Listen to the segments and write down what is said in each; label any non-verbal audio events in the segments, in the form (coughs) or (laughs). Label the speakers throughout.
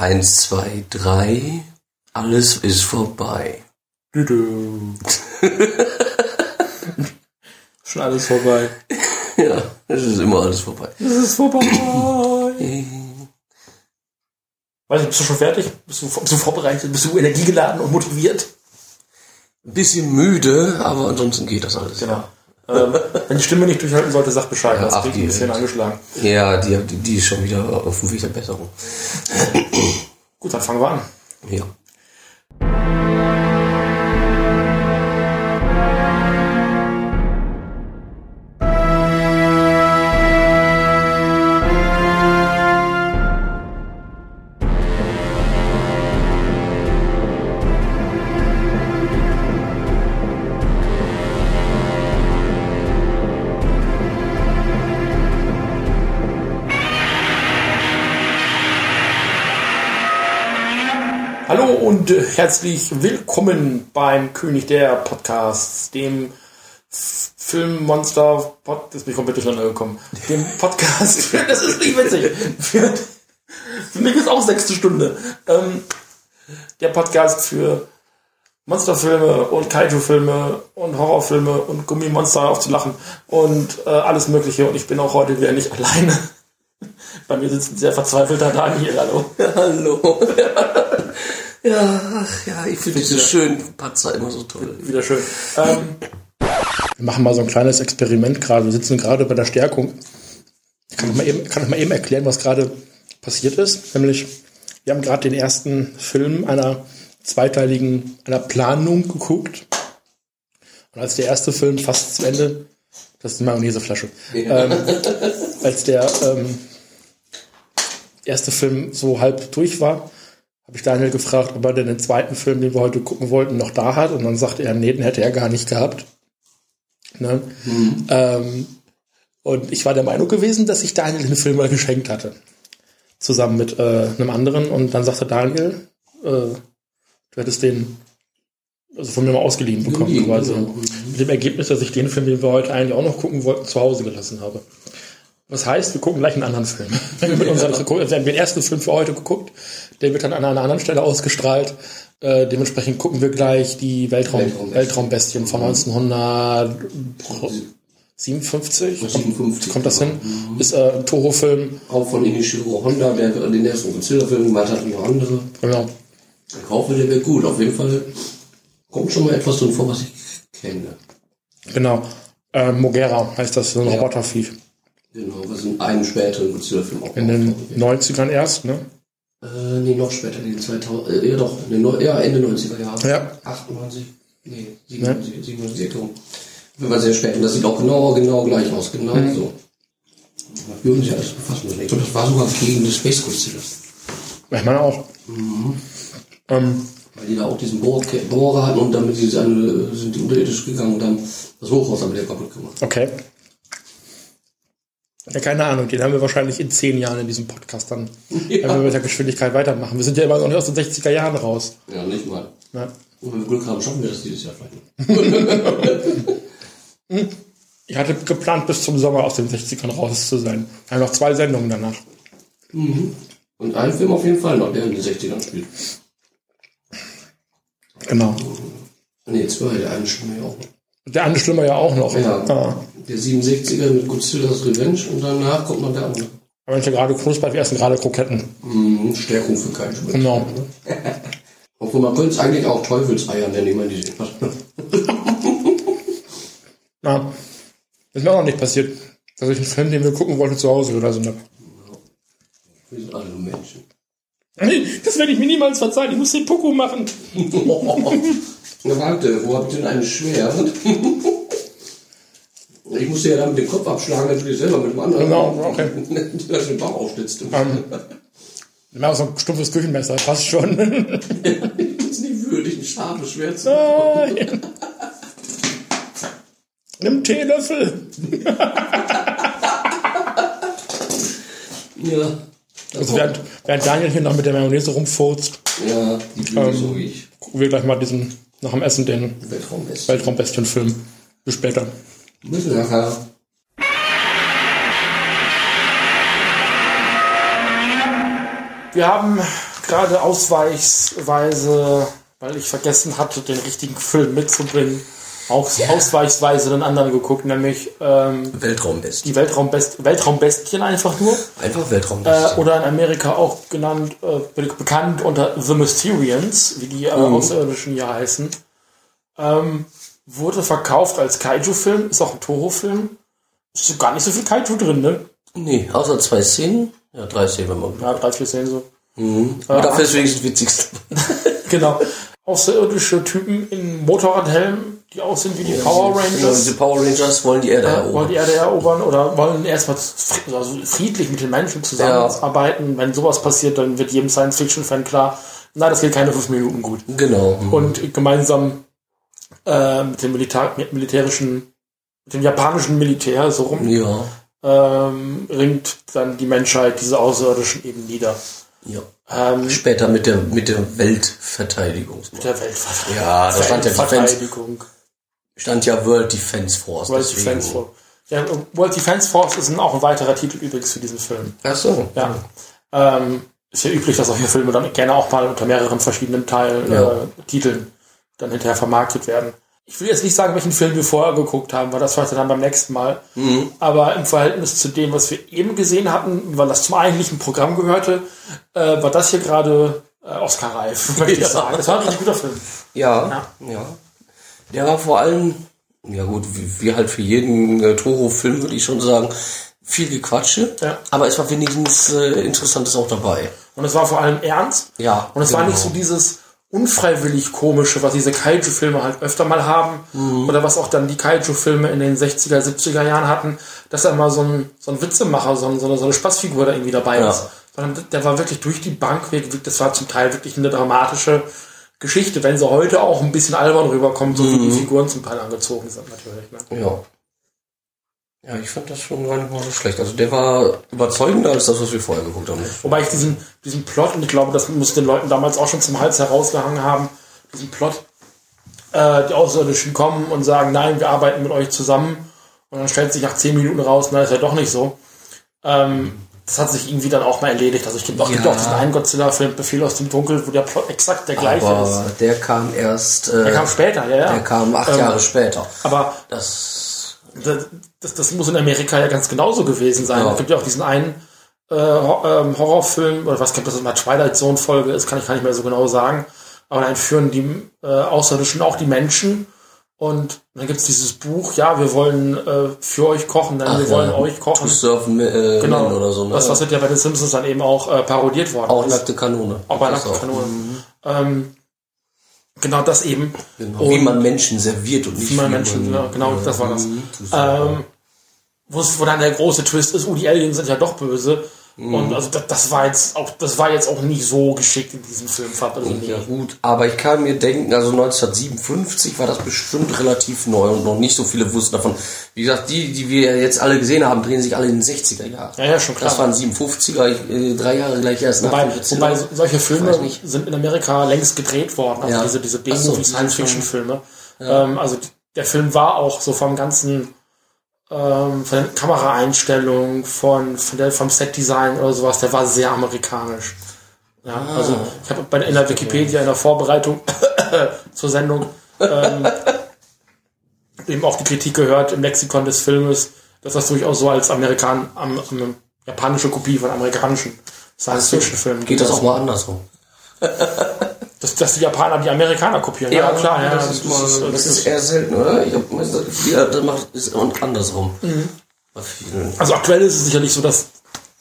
Speaker 1: Eins, zwei, drei. Alles ist vorbei.
Speaker 2: Du, (laughs) du. Schon alles vorbei.
Speaker 1: Ja, es ist immer alles vorbei.
Speaker 2: Es ist vorbei. Weiß nicht, bist du schon fertig? Bist du, bist du vorbereitet? Bist du energiegeladen und motiviert?
Speaker 1: Ein bisschen müde, aber ansonsten geht das alles.
Speaker 2: Genau. Ähm, wenn die Stimme nicht durchhalten sollte, sag Bescheid.
Speaker 1: Ja,
Speaker 2: das
Speaker 1: ach,
Speaker 2: klingt ein
Speaker 1: die
Speaker 2: bisschen angeschlagen.
Speaker 1: Ja, die, die, die ist schon wieder auf dem Weg der Besserung.
Speaker 2: Gut, dann fangen wir an.
Speaker 1: Ja.
Speaker 2: Und herzlich willkommen beim König der Podcasts, dem Filmmonster Pod das bin ich komplett durcheinander gekommen. Dem Podcast, (laughs) für, das ist nicht witzig. Für, für mich ist auch sechste Stunde. Ähm, der Podcast für Monsterfilme und Kaiju-Filme und Horrorfilme und Gummimonster aufzulachen und äh, alles Mögliche. Und ich bin auch heute wieder nicht alleine. Bei mir sitzt ein sehr verzweifelter Daniel. Hallo.
Speaker 1: Hallo. (laughs) ja, ach ja, ich finde diese schönen Patzer immer so toll.
Speaker 2: Wieder schön. Ähm, wir machen mal so ein kleines Experiment gerade. Wir sitzen gerade bei der Stärkung. Ich kann euch mal eben, kann euch mal eben erklären, was gerade passiert ist. Nämlich, wir haben gerade den ersten Film einer zweiteiligen, einer Planung geguckt. Und als der erste Film fast zu Ende, das ist die Mayonnaiseflasche, ähm, als der ähm, erste Film so halb durch war, habe ich Daniel gefragt, ob er denn den zweiten Film, den wir heute gucken wollten, noch da hat. Und dann sagte er, nee, den hätte er gar nicht gehabt. Ne? Ähm, und ich war der Meinung gewesen, dass ich Daniel den Film mal geschenkt hatte. Zusammen mit äh, einem anderen. Und dann sagte Daniel, äh, du hättest den also von mir mal ausgeliehen bekommen,
Speaker 1: Geliehen,
Speaker 2: quasi.
Speaker 1: genau.
Speaker 2: Mit dem Ergebnis, dass ich den Film, den wir heute eigentlich auch noch gucken wollten, zu Hause gelassen habe. Das heißt, wir gucken gleich einen anderen Film. Wir mit unseren, also wir haben den ersten Film für heute geguckt, der wird dann an einer anderen Stelle ausgestrahlt. Äh, dementsprechend gucken wir gleich die Weltraum,
Speaker 1: Weltraumbestien.
Speaker 2: Weltraumbestien von 1957.
Speaker 1: 57.
Speaker 2: Kommt das hin? Ist äh, ein Toho-Film.
Speaker 1: Auch von Inishiro Honda, der den ersten Godzilla-Film gemacht hat, wie noch andere.
Speaker 2: Genau.
Speaker 1: Der wird gut. Auf jeden Fall kommt schon mal etwas drin vor, was ich kenne.
Speaker 2: Genau. Äh, Mogera heißt das, so ein
Speaker 1: Ja.
Speaker 2: Robotervieh.
Speaker 1: Genau, was in einem späteren Godzilla-Film auch
Speaker 2: In den
Speaker 1: auftaucht.
Speaker 2: 90ern erst, ne?
Speaker 1: Äh, nee, noch später, den 2000, äh, ja doch, in den, ja, Ende 90er Jahre.
Speaker 2: Ja.
Speaker 1: 98, nee, 97, 97, so. Wenn man sehr spät, und das sieht auch genau, genau gleich aus, genau
Speaker 2: Mhm.
Speaker 1: so. Wir haben sich alles befassen müssen. Ich glaube, das war sogar gegen das Space Godzilla.
Speaker 2: Ich meine auch. Ähm,
Speaker 1: Weil die da auch diesen Bohr Bohrer hatten und damit sind die unterirdisch gegangen und haben das Hochhaus am wieder kaputt gemacht.
Speaker 2: okay. Ja, keine Ahnung, den haben wir wahrscheinlich in zehn Jahren in diesem Podcast dann, wenn wir mit der Geschwindigkeit weitermachen. Wir sind ja immer noch nicht aus den 60er Jahren raus.
Speaker 1: Ja, nicht mal.
Speaker 2: Ne?
Speaker 1: Und wenn wir Glück haben, schaffen wir das dieses Jahr vielleicht.
Speaker 2: Ich hatte geplant, bis zum Sommer aus den 60ern raus zu sein. Wir haben noch zwei Sendungen danach.
Speaker 1: Und einen Film auf jeden Fall noch, der in den 60ern spielt.
Speaker 2: Genau.
Speaker 1: Nee, zwei, der eine stimmt ja auch.
Speaker 2: Der eine Schlimmer ja auch noch.
Speaker 1: Ja.
Speaker 2: Ah.
Speaker 1: Der 67er mit Godzilla's Revenge und danach kommt noch der andere.
Speaker 2: Aber wenn ich ja gerade Knusper, wir essen gerade Kroketten.
Speaker 1: Mhm, Stärkung für keinen Schmerz.
Speaker 2: Genau. (laughs)
Speaker 1: Obwohl man könnte es eigentlich auch Teufelseier nennen, wie man die sehen. (laughs)
Speaker 2: Na, ist mir auch noch nicht passiert, dass ich einen Film, den wir gucken wollten, zu Hause oder so.
Speaker 1: Wir sind alle Menschen.
Speaker 2: Das werde ich mir niemals verzeihen. Ich muss den Poco machen. (laughs)
Speaker 1: Na warte, wo habt ihr denn ein Schwert? (laughs) Ich musste ja dann mit dem Kopf abschlagen, natürlich selber mit dem anderen.
Speaker 2: Genau, okay. (laughs)
Speaker 1: Der den Bauch aufschlitzte.
Speaker 2: Ähm, wir haben so ein stumpfes Küchenmesser, passt schon. (laughs)
Speaker 1: Das ist nicht würdig, ein scharfes Schwert zu
Speaker 2: Nein. Nimm Teelöffel.
Speaker 1: Ja.
Speaker 2: Also während, während Daniel hier noch mit der Mayonnaise rumfurzt,
Speaker 1: Ja, die
Speaker 2: Ähm,
Speaker 1: so wie ich.
Speaker 2: gucken wir gleich mal diesen, nach dem Essen, den
Speaker 1: Weltraumbest.
Speaker 2: Weltraumbestien-Film. Bis später.
Speaker 1: Bis nachher.
Speaker 2: Wir haben gerade ausweichsweise, weil ich vergessen hatte, den richtigen Film mitzubringen, auch ausweichsweise einen anderen geguckt, nämlich ähm,
Speaker 1: Weltraumbestien.
Speaker 2: die Weltraumbest Weltraumbestien einfach nur.
Speaker 1: Einfach
Speaker 2: Äh,
Speaker 1: Weltraumbestien.
Speaker 2: oder in Amerika auch genannt, äh, be- bekannt unter The Mysterians, wie die äh, Außerirdischen hier heißen. Ähm, wurde verkauft als Kaiju-Film, ist auch ein Toho-Film. Ist gar nicht so viel Kaiju drin, ne?
Speaker 1: nee, außer zwei Szenen. Ja, drei Szenen, wenn man
Speaker 2: Ja, drei, vier Szenen so.
Speaker 1: Aber dafür ist wenigstens witzigst. (laughs)
Speaker 2: Genau. Außerirdische Typen in Motorradhelmen, die aussehen wie die Power
Speaker 1: Genau,
Speaker 2: Rangers.
Speaker 1: diese Power Rangers wollen die Erde
Speaker 2: wollen
Speaker 1: erobern.
Speaker 2: die Erde erobern oder wollen erstmal also friedlich mit den Menschen zusammenarbeiten. Wenn sowas passiert, dann wird jedem Science-Fiction-Fan klar, na, das geht keine fünf Minuten gut.
Speaker 1: Genau.
Speaker 2: Und gemeinsam äh, mit dem Militär, mit militärischen, mit dem japanischen Militär so rum,
Speaker 1: Ja.
Speaker 2: ähm, ringt dann die Menschheit diese Außerirdischen eben nieder.
Speaker 1: ja.
Speaker 2: Ähm,
Speaker 1: Später mit der, mit der Weltverteidigungsmacht.
Speaker 2: der Weltverteidigung.
Speaker 1: Ja, da stand ja
Speaker 2: Weltverteidigung.
Speaker 1: Stand ja World Defense Force.
Speaker 2: World
Speaker 1: deswegen.
Speaker 2: Defense Force. Ja, World Defense Force ist ein, auch ein weiterer Titel übrigens für diesen Film.
Speaker 1: Ach so.
Speaker 2: Ja. Ähm, ist ja üblich, dass solche Filme dann gerne auch mal unter mehreren verschiedenen Teilen,
Speaker 1: Ja.
Speaker 2: äh, Titeln dann hinterher vermarktet werden. Ich will jetzt nicht sagen, welchen Film wir vorher geguckt haben, weil das vielleicht dann beim nächsten Mal. Aber im Verhältnis zu dem, was wir eben gesehen hatten, weil das zum eigentlichen Programm gehörte, äh, war das hier gerade äh, Oscar-reif, möchte ich (laughs)
Speaker 1: Ja.
Speaker 2: sagen. Das war ein richtig guter Film.
Speaker 1: Ja, ja. Der war vor allem, ja gut, wie, wie halt für jeden äh, Toro-Film würde ich schon sagen, viel Gequatsche.
Speaker 2: Ja.
Speaker 1: Aber es war wenigstens äh, Interessantes auch dabei.
Speaker 2: Und es war vor allem ernst.
Speaker 1: Ja,
Speaker 2: Und es war
Speaker 1: genau.
Speaker 2: nicht so dieses unfreiwillig komische, was diese Kaiju-Filme halt öfter mal haben.
Speaker 1: Mhm.
Speaker 2: Oder was auch dann die Kaiju-Filme in den 60er, 70er Jahren hatten, dass da immer so ein, so ein Witzemacher, so, ein, so, eine, so eine Spaßfigur da irgendwie dabei
Speaker 1: Ja.
Speaker 2: ist. Sondern der war wirklich durch die Bank weg. Das war zum Teil wirklich eine dramatische Geschichte, wenn sie heute auch ein bisschen albern rüberkommen, so wie
Speaker 1: Mhm.
Speaker 2: die Figuren zum Teil angezogen sind natürlich. Ne?
Speaker 1: Ja. Ja, ich fand das schon gar nicht mal so schlecht. Also der war überzeugender als das, was wir vorher geguckt haben.
Speaker 2: Wobei ich diesen, diesen Plot, und ich glaube, das muss den Leuten damals auch schon zum Hals herausgehangen haben, diesen Plot, äh, die Außerirdischen kommen und sagen, nein, wir arbeiten mit euch zusammen. Und dann stellt sich nach zehn Minuten raus, na, ist ja doch nicht so. Ähm, das hat sich irgendwie dann auch mal erledigt. Also ich gibt auch, gibt
Speaker 1: Ja.
Speaker 2: auch diesen einen Godzilla-Film, Befehl aus dem Dunkel, wo der Plot exakt der gleiche ist.
Speaker 1: Aber der kam erst, äh,
Speaker 2: Der kam später, ja, ja.
Speaker 1: der kam acht
Speaker 2: Ähm,
Speaker 1: Jahre später.
Speaker 2: Aber
Speaker 1: Das,
Speaker 2: das, das, das muss in Amerika ja ganz genauso gewesen sein.
Speaker 1: Ja.
Speaker 2: Es gibt ja auch diesen einen äh, ähm, Horrorfilm, oder was gibt das immer Twilight Zone Folge ist, kann ich gar nicht mehr so genau sagen. Aber da entführen die äh, Außerirdischen auch die Menschen. Und dann gibt's dieses Buch, ja, wir wollen äh, für euch kochen, denn wir
Speaker 1: ja.
Speaker 2: wollen euch kochen.
Speaker 1: To Surfen äh,
Speaker 2: Genau.
Speaker 1: Oder so. Ne?
Speaker 2: Das, was wird ja bei den Simpsons dann eben auch äh, parodiert worden.
Speaker 1: auch
Speaker 2: ist.
Speaker 1: nackte Kanone.
Speaker 2: Auch bei nackte Kanone. Ähm, genau das eben.
Speaker 1: Genau. Wie man Menschen serviert und nicht
Speaker 2: Wie man Menschen, ja, genau, das war das.
Speaker 1: Mhm.
Speaker 2: Ähm, wo, es- wo dann der große Twist ist, oh, die Aliens sind ja doch böse.
Speaker 1: Mhm.
Speaker 2: Und also das, das war jetzt auch, das war jetzt auch nicht so geschickt in diesem Film. fand Also
Speaker 1: Ja gut, aber ich kann mir denken, also 1957 war das bestimmt relativ neu und noch nicht so viele wussten davon. Wie gesagt, die, die wir jetzt alle gesehen haben, drehen sich alle in den 60er Jahren.
Speaker 2: Ja, ja, schon klar.
Speaker 1: Das waren 57er, ich, äh, drei Jahre gleich erst nach
Speaker 2: Wobei,
Speaker 1: Godzilla.
Speaker 2: wobei so- solche Filme sind in Amerika längst gedreht worden, also
Speaker 1: Ja.
Speaker 2: diese, diese
Speaker 1: Ach so,
Speaker 2: Science-Fiction-Filme. Ähm, also der Film war auch so vom ganzen ähm, von den Kameraeinstellungen, von, von der, vom Set-Design oder sowas, der war sehr amerikanisch. Ja,
Speaker 1: Ah.
Speaker 2: also ich habe bei in der Wikipedia in der Vorbereitung (coughs) zur Sendung ähm, (laughs) eben auch die Kritik gehört im Lexikon des Filmes, dass das durchaus so als Amerikan, am, am, japanische Kopie von amerikanischen Science-Fiction-Filmen
Speaker 1: Geht das auch mal andersrum? (laughs)
Speaker 2: dass, dass die Japaner die Amerikaner kopieren. Ja, klar, ja.
Speaker 1: das, ist, mal, das, ist, eher selten, oder? Ich habe das Gefühl, ja, das macht ist und andersrum.
Speaker 2: Mhm. Also aktuell ist es sicherlich so, dass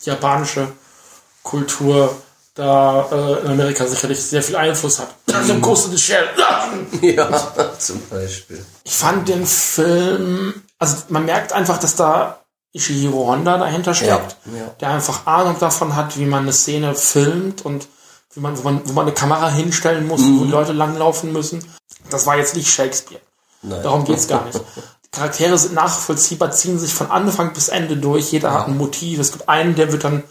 Speaker 2: die japanische Kultur da äh, in Amerika sicherlich sehr viel Einfluss hat. Also Ghost in the Shell. (laughs)
Speaker 1: Ja, zum Beispiel.
Speaker 2: Ich fand den Film, also man merkt einfach, dass da Ishihiro Honda dahinter steckt,
Speaker 1: Ja, ja.
Speaker 2: der einfach Ahnung davon hat, wie man eine Szene filmt und wie man, wo man, wo man eine Kamera hinstellen muss, wo die Leute langlaufen müssen. Das war jetzt nicht Shakespeare.
Speaker 1: Nein.
Speaker 2: Darum geht's gar nicht. Die (laughs) Charaktere sind nachvollziehbar, ziehen sich von Anfang bis Ende durch. Jeder hat ein Motiv. Es gibt einen, der wird dann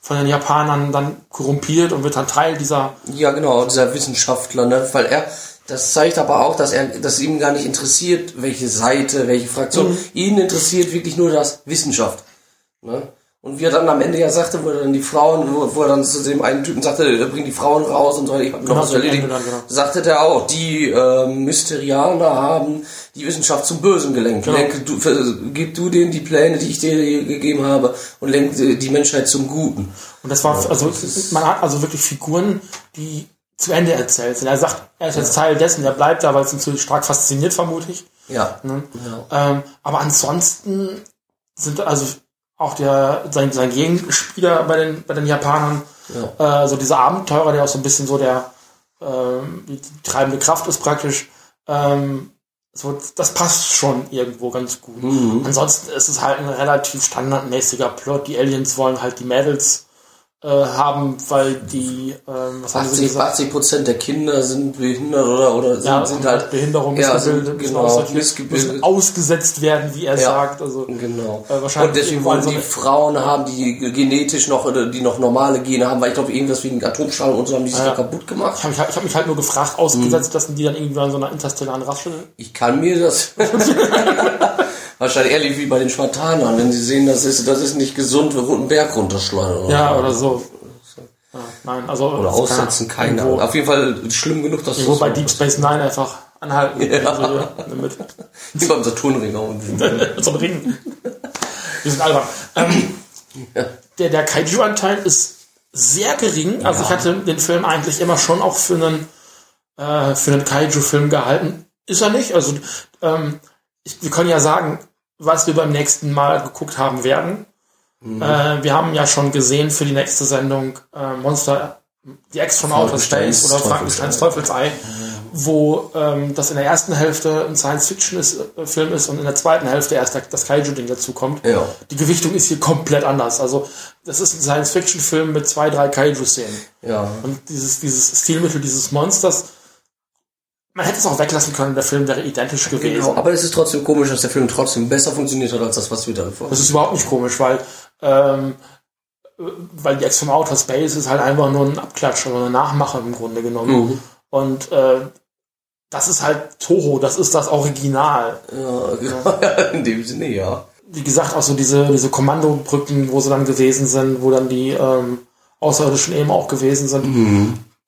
Speaker 2: von den Japanern dann korrumpiert und wird dann Teil dieser
Speaker 1: Ja, genau, dieser Wissenschaftler, ne? Weil er, das zeigt aber auch, dass er, dass ihm gar nicht interessiert, welche Seite, welche Fraktion.
Speaker 2: Mhm.
Speaker 1: Ihn interessiert wirklich nur das Wissenschaft. Ne? Und wie er dann am Ende ja sagte, wo er dann die Frauen, wo, wo er dann zu dem einen Typen sagte, er bringt die Frauen raus und so, ich hab noch was
Speaker 2: so
Speaker 1: erledigt,
Speaker 2: dann, genau.
Speaker 1: sagte der auch, die äh, Mysterianer haben die Wissenschaft zum Bösen gelenkt.
Speaker 2: Genau.
Speaker 1: Lenke, du, ver- gib du denen die Pläne, die ich dir gegeben habe und lenk äh, die Menschheit zum Guten.
Speaker 2: Und das war, also, man hat also wirklich Figuren, die zu Ende erzählt sind. Er sagt, er ist jetzt Teil dessen, er bleibt da, weil es ihn zu stark fasziniert, vermute ich.
Speaker 1: Ja.
Speaker 2: Ne? Ähm, aber ansonsten sind also auch der, sein, sein Gegenspieler bei den, bei den Japanern, äh, so dieser Abenteurer, der auch so ein bisschen so der, ähm, die treibende Kraft ist praktisch, ähm, so, das passt schon irgendwo ganz gut. Ansonsten ist es halt ein relativ standardmäßiger Plot. Die Aliens wollen halt die Mädels äh, haben, weil die, ähm, was haben sie
Speaker 1: 80,
Speaker 2: gesagt?
Speaker 1: 80 Prozent der Kinder sind behindert oder, oder sind,
Speaker 2: Ja,
Speaker 1: sind halt
Speaker 2: Behinderung,
Speaker 1: ja, sind, genau,
Speaker 2: müssen ausgesetzt werden, wie er
Speaker 1: Ja.
Speaker 2: sagt. Also
Speaker 1: Genau.
Speaker 2: Äh, wahrscheinlich
Speaker 1: und deswegen wollen die Frauen haben, die genetisch noch, oder die noch normale Gene haben, weil ich glaube, irgendwas wegen Atomstrahlung und so haben die sich
Speaker 2: Ja.
Speaker 1: da kaputt gemacht.
Speaker 2: Ich habe mich, halt- hab mich halt nur gefragt, ausgesetzt, dass die dann irgendwie an so einer interstellaren Rasse.
Speaker 1: Ich kann mir das (laughs) (laughs) wahrscheinlich ehrlich wie bei den Spartanern, wenn sie sehen, das ist, das ist nicht gesund, wir einen Berg runterschleudern.
Speaker 2: Ja, oder so. Ja, nein, also.
Speaker 1: Oder aussetzen, keine Ahnung. Auf jeden Fall schlimm genug, dass
Speaker 2: irgendwo bei Deep Space Nine einfach anhalten.
Speaker 1: Ja.
Speaker 2: Also, ja, mit, (laughs)
Speaker 1: wie beim Saturnring auch. (laughs)
Speaker 2: einem Ring. Wir sind albern. Ähm, der, der Kaiju-Anteil ist sehr gering. Also ich hatte den Film eigentlich immer schon auch für einen, äh, für einen Kaiju-Film gehalten. Ist er nicht. Also ähm, ich, wir können ja sagen, was wir beim nächsten Mal geguckt haben werden. Äh, wir haben ja schon gesehen für die nächste Sendung äh, Monster, die Ex from Outer Space oder Frankensteins Teufelsei, wo ähm, das in der ersten Hälfte ein Science-Fiction-Film ist und in der zweiten Hälfte erst das Kaiju-Ding dazukommt.
Speaker 1: Ja.
Speaker 2: Die Gewichtung ist hier komplett anders. Also das ist ein Science-Fiction-Film mit zwei, drei Kaiju-Szenen.
Speaker 1: Ja.
Speaker 2: Und dieses, dieses Stilmittel dieses Monsters, man hätte es auch weglassen können, der Film wäre identisch gewesen.
Speaker 1: Genau, aber es ist trotzdem komisch, dass der Film trotzdem besser funktioniert hat als das, was wir da vor.
Speaker 2: Das ist überhaupt nicht komisch, weil, ähm, äh, weil die Ex from Outer Space ist halt einfach nur ein Abklatsch oder eine Nachmache im Grunde genommen. Und äh, das ist halt Toho, das ist das Original.
Speaker 1: Ja, (laughs) in dem Sinne, ja.
Speaker 2: Wie gesagt, auch so diese, diese Kommandobrücken, wo sie dann gewesen sind, wo dann die ähm, Außerirdischen eben auch gewesen sind.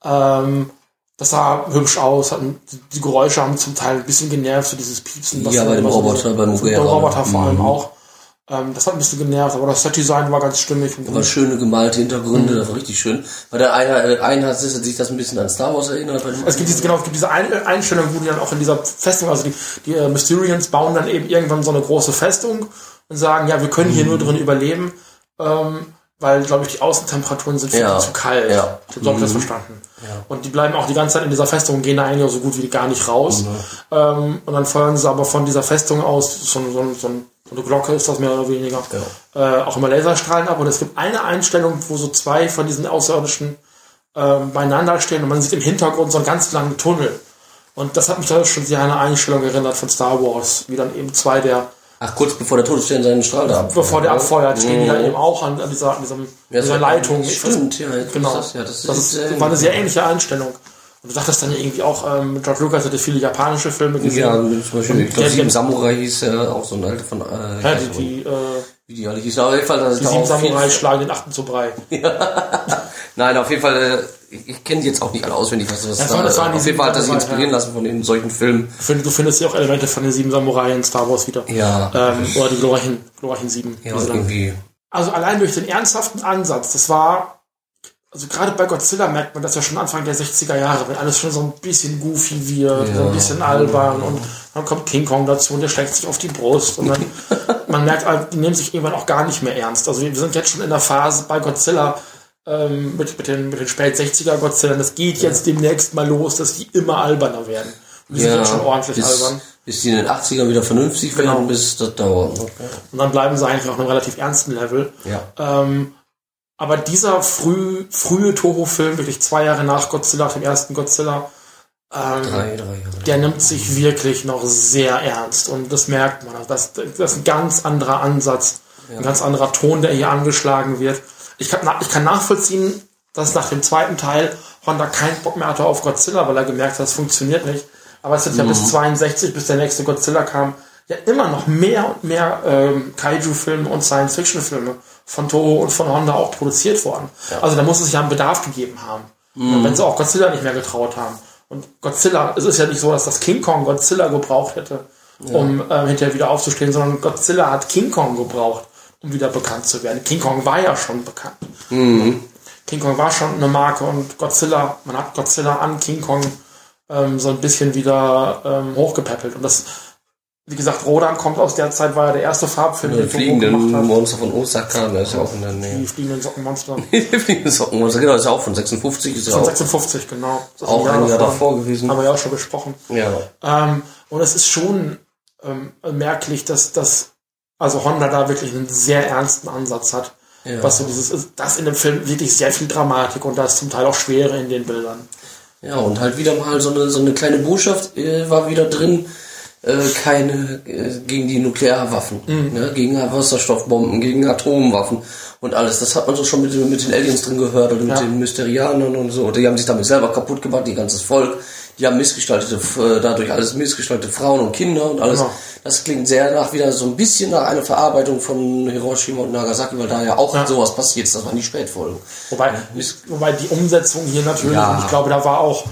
Speaker 2: Ähm, das sah hübsch aus, hatten, die, Geräusche haben zum Teil ein bisschen genervt, so dieses Piepsen.
Speaker 1: Ja, bei dem
Speaker 2: so
Speaker 1: Roboter, beim
Speaker 2: Beim
Speaker 1: Mugera.
Speaker 2: Roboter vor allem
Speaker 1: Mhm.
Speaker 2: auch. Ähm, das hat ein bisschen genervt, aber das Set-Design war ganz stimmig. Und
Speaker 1: Aber schöne gemalte Hintergründe, das war richtig schön. Weil der einer, äh, einer hat sich das ein bisschen an Star Wars erinnert. Bei dem
Speaker 2: Es gibt diese, genau, es gibt diese Ein Einstellung, wo die dann auch in dieser Festung, also die, die äh, Mysterians bauen dann eben irgendwann so eine große Festung und sagen, ja, wir können hier nur drin überleben, ähm, weil, glaube ich, die Außentemperaturen sind für
Speaker 1: Ja.
Speaker 2: zu kalt.
Speaker 1: Ja.
Speaker 2: So habe ich das verstanden. Und die bleiben auch die ganze Zeit in dieser Festung und gehen da eigentlich auch so gut wie gar nicht raus. Ähm, und dann feuern sie aber von dieser Festung aus, so, so, so, so eine Glocke ist das mehr oder weniger, äh, auch immer Laserstrahlen ab. Und es gibt eine Einstellung, wo so zwei von diesen Außerirdischen ähm, beieinander stehen und man sieht im Hintergrund so einen ganz langen Tunnel. Und das hat mich da schon sehr an eine Einstellung erinnert von Star Wars, wie dann eben zwei der,
Speaker 1: Ach, kurz bevor der Todesstern seinen Strahl da abfeuert.
Speaker 2: bevor der abfeuert, stehen die
Speaker 1: Mhm.
Speaker 2: eben auch an, an dieser, an diesem,
Speaker 1: Ja,
Speaker 2: dieser Leitung.
Speaker 1: Stimmt, ja.
Speaker 2: Genau.
Speaker 1: Das, ja, das,
Speaker 2: Das,
Speaker 1: ist,
Speaker 2: ist,
Speaker 1: äh,
Speaker 2: war eine sehr ähnliche Einstellung. Und du sagtest dann ja irgendwie auch, ähm, George Lucas hatte viele japanische Filme gesehen.
Speaker 1: Ja, zum Beispiel, ich glaube,
Speaker 2: der-
Speaker 1: Sieben Samurai hieß ja auch so ein alter von, äh,
Speaker 2: Ja, die, die, äh,
Speaker 1: wie die alle hießen. Aber auf jeden Fall,
Speaker 2: die sieben Samurai schlagen den achten zu Brei. (laughs)
Speaker 1: Nein, auf jeden Fall, äh, ich, kenne jetzt auch nicht alle auswendig, was das
Speaker 2: Ja,
Speaker 1: da,
Speaker 2: das die
Speaker 1: Auf jeden Fall hat er sich inspirieren
Speaker 2: ja.
Speaker 1: lassen von den solchen Filmen.
Speaker 2: Du findest ja auch Elemente von den sieben Samurai in Star Wars wieder.
Speaker 1: Ja.
Speaker 2: Ähm, oder die glorreichen, glorreichen sieben.
Speaker 1: Ja, irgendwie.
Speaker 2: Also allein durch den ernsthaften Ansatz, das war, also gerade bei Godzilla merkt man das ja schon Anfang der 60er Jahre, wenn alles schon so ein bisschen goofy wird, so ein bisschen albern und dann kommt King Kong dazu und der schlägt sich auf die Brust und dann, (laughs) man merkt, die nehmen sich irgendwann auch gar nicht mehr ernst. Also wir sind jetzt schon in der Phase bei Godzilla, ähm, mit, mit den, mit den spät 60er Godzilla, das geht jetzt demnächst mal los, dass die immer alberner werden. Und die sind jetzt schon ordentlich
Speaker 1: bis,
Speaker 2: albern.
Speaker 1: bis die in den 80ern wieder vernünftig
Speaker 2: Genau.
Speaker 1: werden, bis das dauert. noch.
Speaker 2: Und dann bleiben sie eigentlich auf einem relativ ernsten Level.
Speaker 1: Ja.
Speaker 2: Ähm, aber dieser früh, frühe Toho-Film, wirklich zwei Jahre nach Godzilla, dem ersten Godzilla, ähm,
Speaker 1: Drei, drei Jahre.
Speaker 2: der nimmt sich wirklich noch sehr ernst. Und das merkt man. Das, das ist ein ganz anderer Ansatz, ein ganz anderer Ton, der hier angeschlagen wird. Ich kann, ich kann nachvollziehen, dass nach dem zweiten Teil Honda keinen Bock mehr hatte auf Godzilla, weil er gemerkt hat, das funktioniert nicht. Aber es hat ja bis 62, bis der nächste Godzilla kam, ja immer noch mehr und mehr ähm, Kaiju-Filme und Science-Fiction-Filme von Toho und von Honda auch produziert worden. Also da muss es ja einen Bedarf gegeben haben. Und wenn sie auch Godzilla nicht mehr getraut haben. Und Godzilla, es ist ja nicht so, dass das King Kong Godzilla gebraucht hätte, um ähm, hinterher wieder aufzustehen, sondern Godzilla hat King Kong gebraucht, um wieder bekannt zu werden. King Kong war ja schon bekannt. King Kong war schon eine Marke und Godzilla, man hat Godzilla an King Kong ähm, so ein bisschen wieder ähm, hochgepäppelt. Und das, wie gesagt, Rodan kommt aus der Zeit, war ja der erste Farbfilm,
Speaker 1: Die
Speaker 2: den
Speaker 1: fliegenden
Speaker 2: gemacht hat.
Speaker 1: Monster von Osaka, der ist ja auch in der
Speaker 2: Die
Speaker 1: Nähe.
Speaker 2: fliegenden Sockenmonster. (laughs)
Speaker 1: Die fliegenden Sockenmonster, genau, ist ja auch von 56, ist ja
Speaker 2: Von
Speaker 1: auch,
Speaker 2: 56, genau. Das ist
Speaker 1: auch
Speaker 2: Jahr
Speaker 1: ein Jahr davor gewesen.
Speaker 2: Haben wir ja auch schon besprochen.
Speaker 1: Ja.
Speaker 2: Ähm, und es ist schon ähm, merklich, dass, dass also Honda da wirklich einen sehr ernsten Ansatz hat.
Speaker 1: Ja.
Speaker 2: Was so dieses ist, das in dem Film wirklich sehr viel Dramatik und da ist zum Teil auch Schwere in den Bildern.
Speaker 1: Ja, und halt wieder mal so eine, so eine kleine Botschaft äh, war wieder drin. Äh, keine äh, gegen die Nuklearwaffen, ne? gegen Wasserstoffbomben, gegen Atomwaffen und alles. Das hat man so schon mit, mit den Aliens drin gehört oder mit
Speaker 2: Ja.
Speaker 1: den Mysterianern und so. Die haben sich damit selber kaputt gemacht, ihr ganzes Volk. Die haben missgestaltete, äh, dadurch alles missgestaltete Frauen und Kinder und alles.
Speaker 2: Genau.
Speaker 1: Das klingt sehr nach wieder so ein bisschen nach einer Verarbeitung von Hiroshima und Nagasaki, weil da ja auch
Speaker 2: Ja.
Speaker 1: sowas passiert ist. Das waren die Spätfolgen.
Speaker 2: Wobei, wobei die Umsetzung hier natürlich,
Speaker 1: Ja.
Speaker 2: und ich glaube, da war auch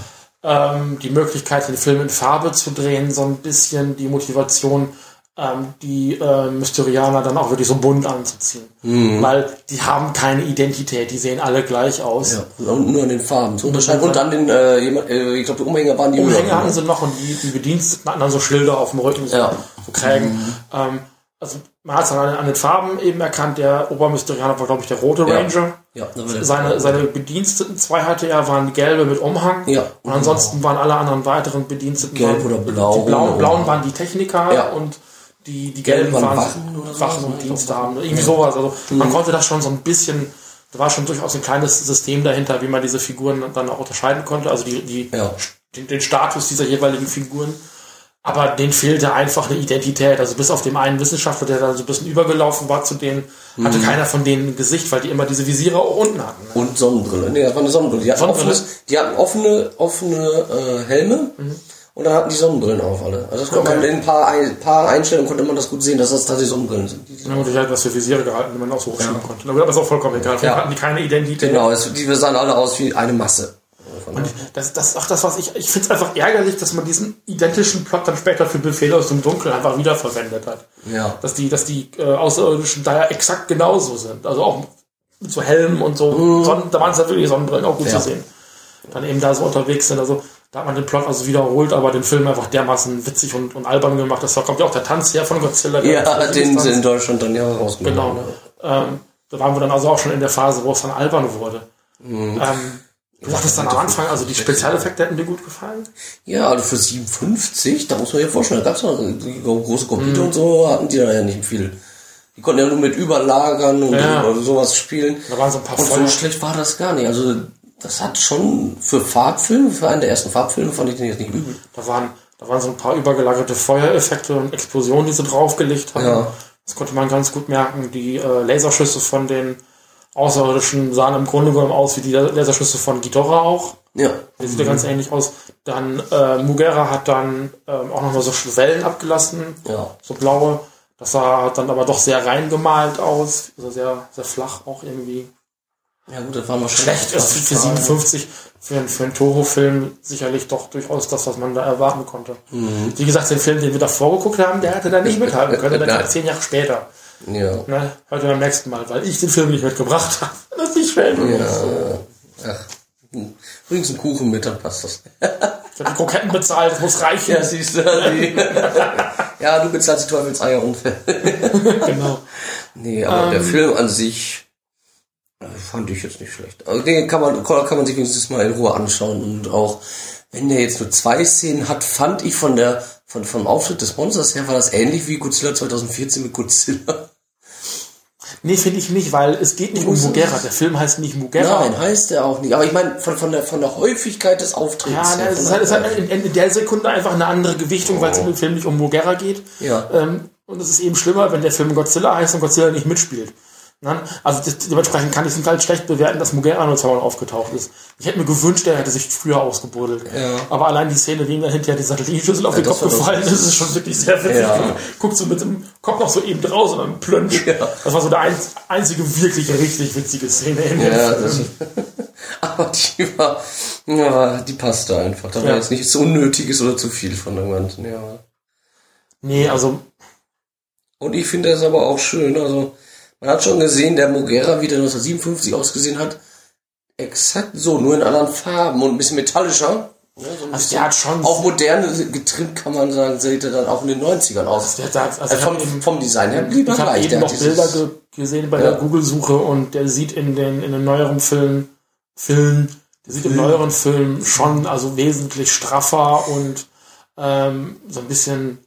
Speaker 2: ähm, die Möglichkeit, den Film in Farbe zu drehen, so ein bisschen die Motivation, ähm, die äh, Mysterianer dann auch wirklich so bunt anzuziehen.
Speaker 1: Mhm.
Speaker 2: Weil die haben keine Identität, die sehen alle gleich aus.
Speaker 1: Ja, und nur an den Farben zu unterscheiden. Und an den, äh, äh, ich glaube, die Umhänger waren die
Speaker 2: Umhänge
Speaker 1: Müller,
Speaker 2: hatten sie noch und die, die Bediensteten hatten dann so Schilder auf dem Rücken, so,
Speaker 1: Ja.
Speaker 2: so Krägen. Ähm, also man hat es an, an den Farben eben erkannt, der Obermysterianer war, glaube ich, der rote
Speaker 1: Ja.
Speaker 2: Ranger.
Speaker 1: Ja,
Speaker 2: Seine, seine Bediensteten, zwei hatte er, waren gelbe mit Umhang.
Speaker 1: Ja.
Speaker 2: Und ansonsten waren alle anderen weiteren Bediensteten.
Speaker 1: Gelb
Speaker 2: waren,
Speaker 1: oder blau
Speaker 2: Die blauen, blauen waren die Techniker
Speaker 1: Ja.
Speaker 2: und die, die gelben
Speaker 1: waren Wachen oder so?
Speaker 2: Wachen und Dienste haben. Irgendwie sowas. Also man konnte das schon so ein bisschen, da war schon durchaus ein kleines System dahinter, wie man diese Figuren dann auch unterscheiden konnte. Also die, die,
Speaker 1: Ja.
Speaker 2: den, den Status dieser jeweiligen Figuren. Aber denen fehlte einfach eine Identität. Also bis auf den einen Wissenschaftler, der da so ein bisschen übergelaufen war zu denen, hatte
Speaker 1: Mhm.
Speaker 2: keiner von denen ein Gesicht, weil die immer diese Visiere auch unten hatten. Ne?
Speaker 1: Und Sonnenbrille. Nee, das war eine Sonnenbrille. Die hatten,
Speaker 2: Sonnenbrille?
Speaker 1: offene, die hatten offene, offene äh, Helme und dann hatten die Sonnenbrillen auf alle. Also das konnte man in ein paar, ein paar Einstellungen konnte man das gut sehen, dass das tatsächlich Sonnenbrillen sind. Die-
Speaker 2: Ja, und ich hatte was für Visiere gehalten, die man auch so hochschieben konnte. Aber das ist auch vollkommen egal. Vielleicht
Speaker 1: Ja.
Speaker 2: hatten die keine Identität.
Speaker 1: Genau, es, die sahen alle aus wie eine Masse.
Speaker 2: Und das, das ist auch das, was ich, ich finde es einfach ärgerlich, dass man diesen identischen Plot dann später für Befehle aus dem Dunkeln einfach wiederverwendet hat.
Speaker 1: Ja.
Speaker 2: Dass die, dass die äh, Außerirdischen da ja exakt genauso sind. Also auch mit so Helmen und so. Sonnen, da waren es ja wirklich Sonnenbrillen auch gut
Speaker 1: Mhm. Ja.
Speaker 2: zu sehen. Dann eben da so unterwegs sind. Also da hat man den Plot also wiederholt, aber den Film einfach dermaßen witzig und, und albern gemacht. Das kommt ja auch der Tanz her von Godzilla.
Speaker 1: Ja, den sie in Deutschland dann ja rausgenommen
Speaker 2: Genau.
Speaker 1: ne?
Speaker 2: Ähm, da waren wir dann also auch schon in der Phase, wo es dann albern wurde.
Speaker 1: Mhm.
Speaker 2: Ähm, du sagtest dann am Anfang, also die Spezialeffekte hätten dir gut gefallen.
Speaker 1: Ja, also für 57, da muss man ja vorstellen, da gab's noch die große Computer und so, hatten die da ja nicht viel. Die konnten ja nur mit Überlagern und
Speaker 2: Ja.
Speaker 1: oder sowas spielen.
Speaker 2: Da waren so ein paar
Speaker 1: Und so schlecht war das gar nicht. Also das hat schon für Farbfilme, für einen der ersten Farbfilme fand ich den jetzt nicht übel.
Speaker 2: Da waren, da waren so ein paar übergelagerte Feuereffekte und Explosionen, die sie draufgelegt haben.
Speaker 1: Ja.
Speaker 2: Das konnte man ganz gut merken. Die äh, Laserschüsse von den Außerirdischen sahen im Grunde genommen aus wie die Laserschüsse von Ghidorah auch.
Speaker 1: Ja.
Speaker 2: Der sieht ja ganz ähnlich aus. Dann äh, Mugera hat dann ähm, auch nochmal so Wellen abgelassen,
Speaker 1: Ja.
Speaker 2: so blaue. Das sah dann aber doch sehr reingemalt aus, also sehr, sehr flach auch irgendwie.
Speaker 1: Ja gut, das waren wahrscheinlich.
Speaker 2: Schlecht ist für 57, für, einen- für einen Toho-Film sicherlich doch durchaus das, was man da erwarten konnte.
Speaker 1: Mhm.
Speaker 2: Wie gesagt, den Film, den wir davor geguckt haben, der hätte da nicht mithalten können, der (laughs) kam zehn Jahre später.
Speaker 1: Ja.
Speaker 2: Ne? Ihr beim nächsten Mal, weil ich den Film nicht mitgebracht (laughs) habe. Das ist nicht schwer.
Speaker 1: Ach. Hm. Bringst einen Kuchen mit, dann passt das.
Speaker 2: Ich habe die Kroketten bezahlt, das muss reichen.
Speaker 1: Ja, siehst du. Die (laughs) ja, du bezahlst die Teufelseier und.
Speaker 2: Genau.
Speaker 1: nee, aber
Speaker 2: Ähm.
Speaker 1: der Film an sich fand ich jetzt nicht schlecht. Also den kann man, kann man sich wenigstens mal in Ruhe anschauen und auch wenn der jetzt nur zwei Szenen hat, fand ich von der von vom Auftritt des Monsters her war das ähnlich wie Godzilla 2014 mit Godzilla.
Speaker 2: Nee, finde ich nicht, weil es geht nicht um Mugera. Der Film heißt nicht Mugera.
Speaker 1: Nein, heißt er auch nicht. Aber ich meine von, von der von der Häufigkeit des Auftritts.
Speaker 2: Ja, ne,
Speaker 1: her,
Speaker 2: es ist halt, ist halt in, in der Sekunde einfach eine andere Gewichtung, weil es in dem Film nicht um Mugera geht.
Speaker 1: Ja.
Speaker 2: Ähm, und es ist eben schlimmer, wenn der Film Godzilla heißt und Godzilla nicht mitspielt. Ne? Also das, dementsprechend kann ich es halt schlecht bewerten, dass nur zweimal aufgetaucht ist. Ich hätte mir gewünscht, er hätte sich früher ausgebuddelt.
Speaker 1: Ja.
Speaker 2: Aber allein die Szene, wie ihm dann hinterher die Satellitenschüssel auf den
Speaker 1: Ja, das
Speaker 2: Kopf gefallen ist, ist schon wirklich sehr witzig.
Speaker 1: Ja.
Speaker 2: Guckt so mit dem Kopf noch so eben raus und dann plönsch.
Speaker 1: Ja.
Speaker 2: Das war so der ein, einzige wirklich richtig witzige Szene in dem
Speaker 1: Ja,
Speaker 2: Film. (laughs)
Speaker 1: aber die war, ja, die passte einfach. Da war jetzt nichts Unnötiges oder zu viel von Ganzen, ja.
Speaker 2: Nee, also
Speaker 1: Und ich finde das aber auch schön, also, man hat schon gesehen, der Mogera, wie der 1957 ausgesehen hat, exakt so, nur in anderen Farben und ein bisschen metallischer. Ja, so ein
Speaker 2: Also der hat schon-
Speaker 1: Auch moderne getrimmt, kann man sagen, sieht er dann auch in den 90ern aus.
Speaker 2: der, der, also
Speaker 1: Also
Speaker 2: ich
Speaker 1: vom,
Speaker 2: eben-
Speaker 1: vom Design her blieb er
Speaker 2: Ich habe
Speaker 1: gleich.
Speaker 2: eben
Speaker 1: Der
Speaker 2: noch
Speaker 1: hat
Speaker 2: Bilder ge gesehen bei
Speaker 1: Ja.
Speaker 2: der Google-Suche und der sieht in den, in den neueren Filmen, Film, der sieht im neueren Film schon also wesentlich straffer und ähm, so ein bisschen,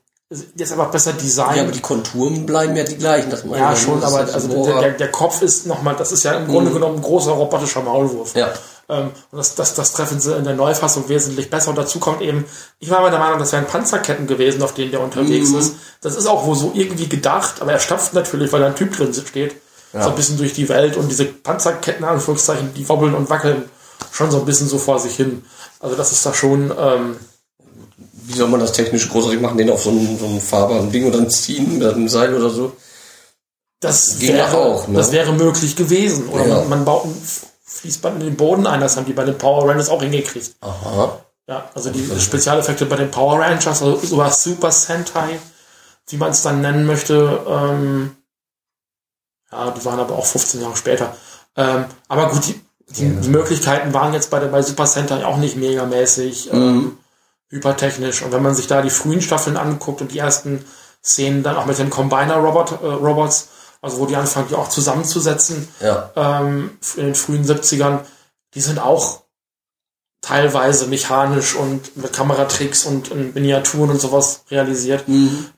Speaker 2: der ist einfach besser designt.
Speaker 1: Ja, aber die Konturen bleiben ja die gleichen.
Speaker 2: Ja, schon, aber also
Speaker 1: so-
Speaker 2: der, der, der Kopf ist nochmal, das ist ja im Grunde genommen ein großer robotischer Maulwurf.
Speaker 1: Ja.
Speaker 2: Ähm, und das, das, das treffen sie in der Neufassung wesentlich besser. Und dazu kommt eben, ich war mal der Meinung, das wären Panzerketten gewesen, auf denen der unterwegs
Speaker 1: Mhm.
Speaker 2: ist. Das ist auch wohl so irgendwie gedacht, aber er stapft natürlich, weil da ein Typ drin steht, so ein bisschen durch die Welt und diese Panzerketten, Anführungszeichen, die wobbeln und wackeln schon so ein bisschen so vor sich hin. Also das ist da schon, ähm,
Speaker 1: Wie soll man das technisch großartig machen? Den auf so einem, so einem fahrbaren Ding und dann ziehen mit einem Seil oder so?
Speaker 2: Das
Speaker 1: Ging
Speaker 2: wäre,
Speaker 1: auch, ne?
Speaker 2: das wäre möglich gewesen. Oder
Speaker 1: Ja.
Speaker 2: man, man baut ein Fließband in den Boden ein, das haben die bei den Power Rangers auch hingekriegt.
Speaker 1: Aha.
Speaker 2: Ja, also die Spezialeffekte bei den Power Rangers, also sogar Super Sentai, wie man es dann nennen möchte, ähm, ja, die waren aber auch 15 Jahre später. Ähm, aber gut, die, die, die Möglichkeiten waren jetzt bei, der, bei Super Sentai auch nicht megamäßig ähm, hypertechnisch. Und wenn man sich da die frühen Staffeln anguckt und die ersten Szenen dann auch mit den Combiner-Robot, äh, Robots, also wo die anfangen, die auch zusammenzusetzen,
Speaker 1: Ja.
Speaker 2: ähm, in den frühen 70ern, die sind auch teilweise mechanisch und mit Kameratricks und, und Miniaturen und sowas realisiert.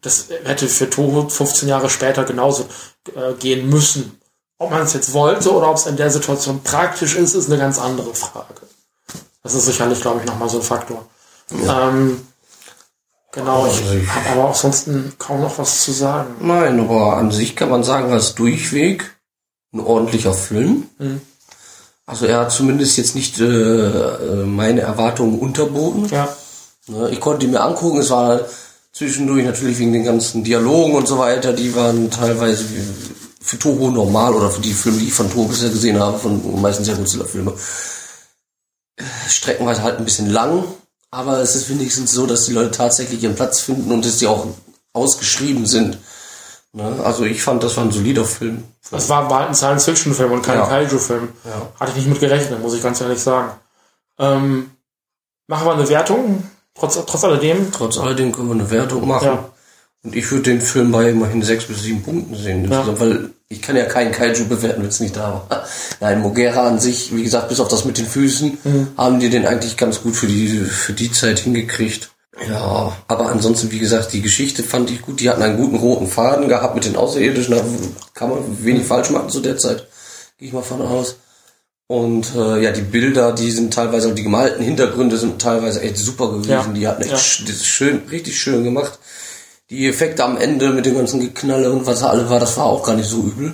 Speaker 2: Das hätte für Toho 15 Jahre später genauso äh, gehen müssen. Ob man es jetzt wollte oder ob es in der Situation praktisch ist, ist eine ganz andere Frage. Das ist sicherlich, glaube ich, nochmal so ein Faktor. Ähm, genau, ich
Speaker 1: Also ich-
Speaker 2: habe aber auch sonst kaum noch was zu sagen.
Speaker 1: Nein, aber an sich kann man sagen, als Durchweg ein ordentlicher Film.
Speaker 2: Mhm.
Speaker 1: Also er hat zumindest jetzt nicht äh, äh, meine Erwartungen unterboten.
Speaker 2: Ja,
Speaker 1: Ne, Ich konnte die mir angucken, es war zwischendurch natürlich wegen den ganzen Dialogen und so weiter, die waren teilweise für Toho normal oder für die Filme, die ich von Toho bisher gesehen habe, von meistens sehr Godzilla-Filme, äh, streckenweise halt ein bisschen lang, aber es ist wenigstens so, dass die Leute tatsächlich ihren Platz finden und dass die auch ausgeschrieben sind. Ne? Also ich fand, das war ein solider Film.
Speaker 2: das war, war ein Science-Fiction-Film und kein
Speaker 1: Ja.
Speaker 2: Kaiju-Film.
Speaker 1: Ja.
Speaker 2: Hatte ich nicht mit gerechnet, muss ich ganz ehrlich sagen. Ähm, machen wir eine Wertung, trotz, trotz alledem.
Speaker 1: Trotz alledem können wir eine Wertung machen.
Speaker 2: Ja.
Speaker 1: Und ich würde den Film bei immerhin sechs bis sieben Punkten sehen. insgesamt, Weil ich kann ja keinen Kaiju bewerten, wenn es nicht da war. (laughs) Nein, Mogera an sich, wie gesagt, bis auf das mit den Füßen,
Speaker 2: Mhm.
Speaker 1: haben die den eigentlich ganz gut für die, für die Zeit hingekriegt. Ja, aber ansonsten, wie gesagt, die Geschichte fand ich gut. Die hatten einen guten roten Faden gehabt mit den Außerirdischen. Da kann man wenig falsch machen zu der Zeit. Gehe ich mal von aus. Und äh, ja, die Bilder, die sind teilweise, die gemalten Hintergründe sind teilweise echt super gewesen.
Speaker 2: Ja.
Speaker 1: Die hatten echt
Speaker 2: Ja.
Speaker 1: sch- das ist schön, richtig schön gemacht. Die Effekte am Ende mit dem ganzen Geknalle und was da alle war, das war auch gar nicht so übel.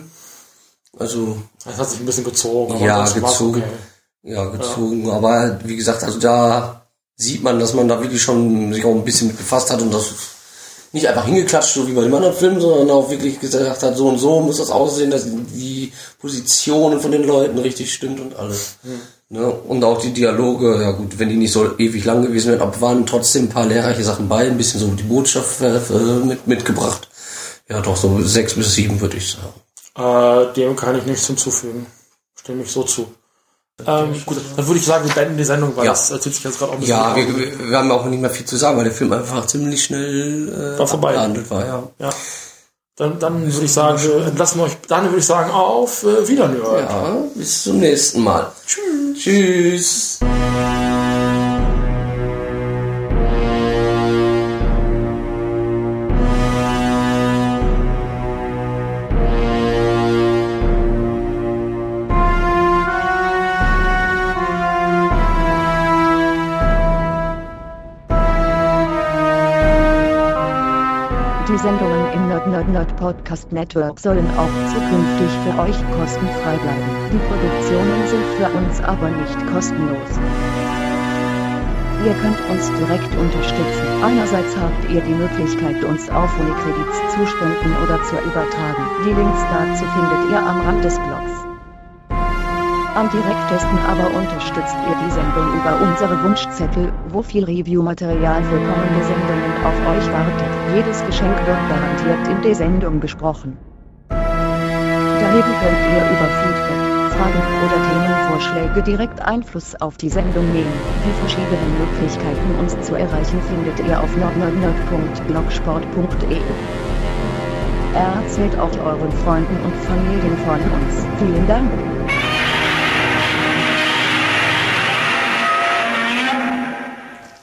Speaker 1: Also,
Speaker 2: Das hat sich ein bisschen gezogen. aber
Speaker 1: Ja, gezogen. ja, gezogen. Aber wie gesagt, also da sieht man, dass man da wirklich schon sich auch ein bisschen mit befasst hat und das nicht einfach hingeklatscht, so wie bei dem anderen Film, sondern auch wirklich gesagt hat, so und so muss das aussehen, dass die Positionen von den Leuten richtig stimmt und alles. Ne? Und auch die Dialoge, ja gut, wenn die nicht so ewig lang gewesen wären, aber waren trotzdem ein paar lehrreiche Sachen bei, ein bisschen so die Botschaft äh, mit, mitgebracht. Ja, doch so sechs bis sieben würde ich sagen.
Speaker 2: Äh, dem kann ich nichts hinzufügen. Stimme ich so zu. Ähm, gut, dann würde ich sagen, wir beenden die Sendung, weil
Speaker 1: Ja.
Speaker 2: das erzählt sich jetzt gerade auch ein bisschen.
Speaker 1: Ja, wir, wir wir haben auch nicht mehr viel zu sagen, weil der Film einfach ziemlich schnell äh,
Speaker 2: War vorbei.
Speaker 1: war. Ja.
Speaker 2: ja. Dann, dann würde ich sagen, wir entlassen euch, dann würde ich sagen, auf äh, Wiederhören.
Speaker 1: ja, bis zum nächsten Mal. Tschüss. Tschüss.
Speaker 3: Nerd Podcast Network sollen auch zukünftig für euch kostenfrei bleiben. Die Produktionen sind für uns aber nicht kostenlos. Ihr könnt uns direkt unterstützen. Einerseits habt ihr die Möglichkeit, uns auf Unikredits zu spenden oder zu übertragen. Die Links dazu findet ihr am Rand des Blogs. Am direktesten aber unterstützt ihr die Sendung über unsere Wunschzettel, wo viel Review-Material für kommende Sendungen auf euch wartet. Jedes Geschenk wird garantiert in der Sendung besprochen. Daneben könnt ihr über Feedback, Fragen oder Themenvorschläge direkt Einfluss auf die Sendung nehmen. Die verschiedenen Möglichkeiten uns zu erreichen findet ihr auf nordnordnerd.blogsport.de. Erzählt auch euren Freunden und Familien von uns. Vielen Dank.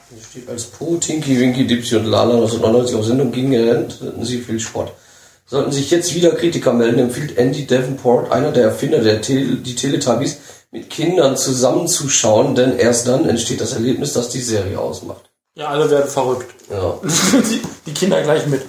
Speaker 1: Hier steht als Po, Tinky, Winky, Dipsy und Lala 1999 auf Sendung gegen hätten sie viel Sport. Sollten sich jetzt wieder Kritiker melden, empfiehlt Andy Davenport, einer der Erfinder der Tele die Teletubbies, mit Kindern zusammenzuschauen, denn erst dann entsteht das Erlebnis, das die Serie ausmacht.
Speaker 2: Ja, alle werden verrückt.
Speaker 1: Ja.
Speaker 2: die, (laughs) die Kinder gleich mit.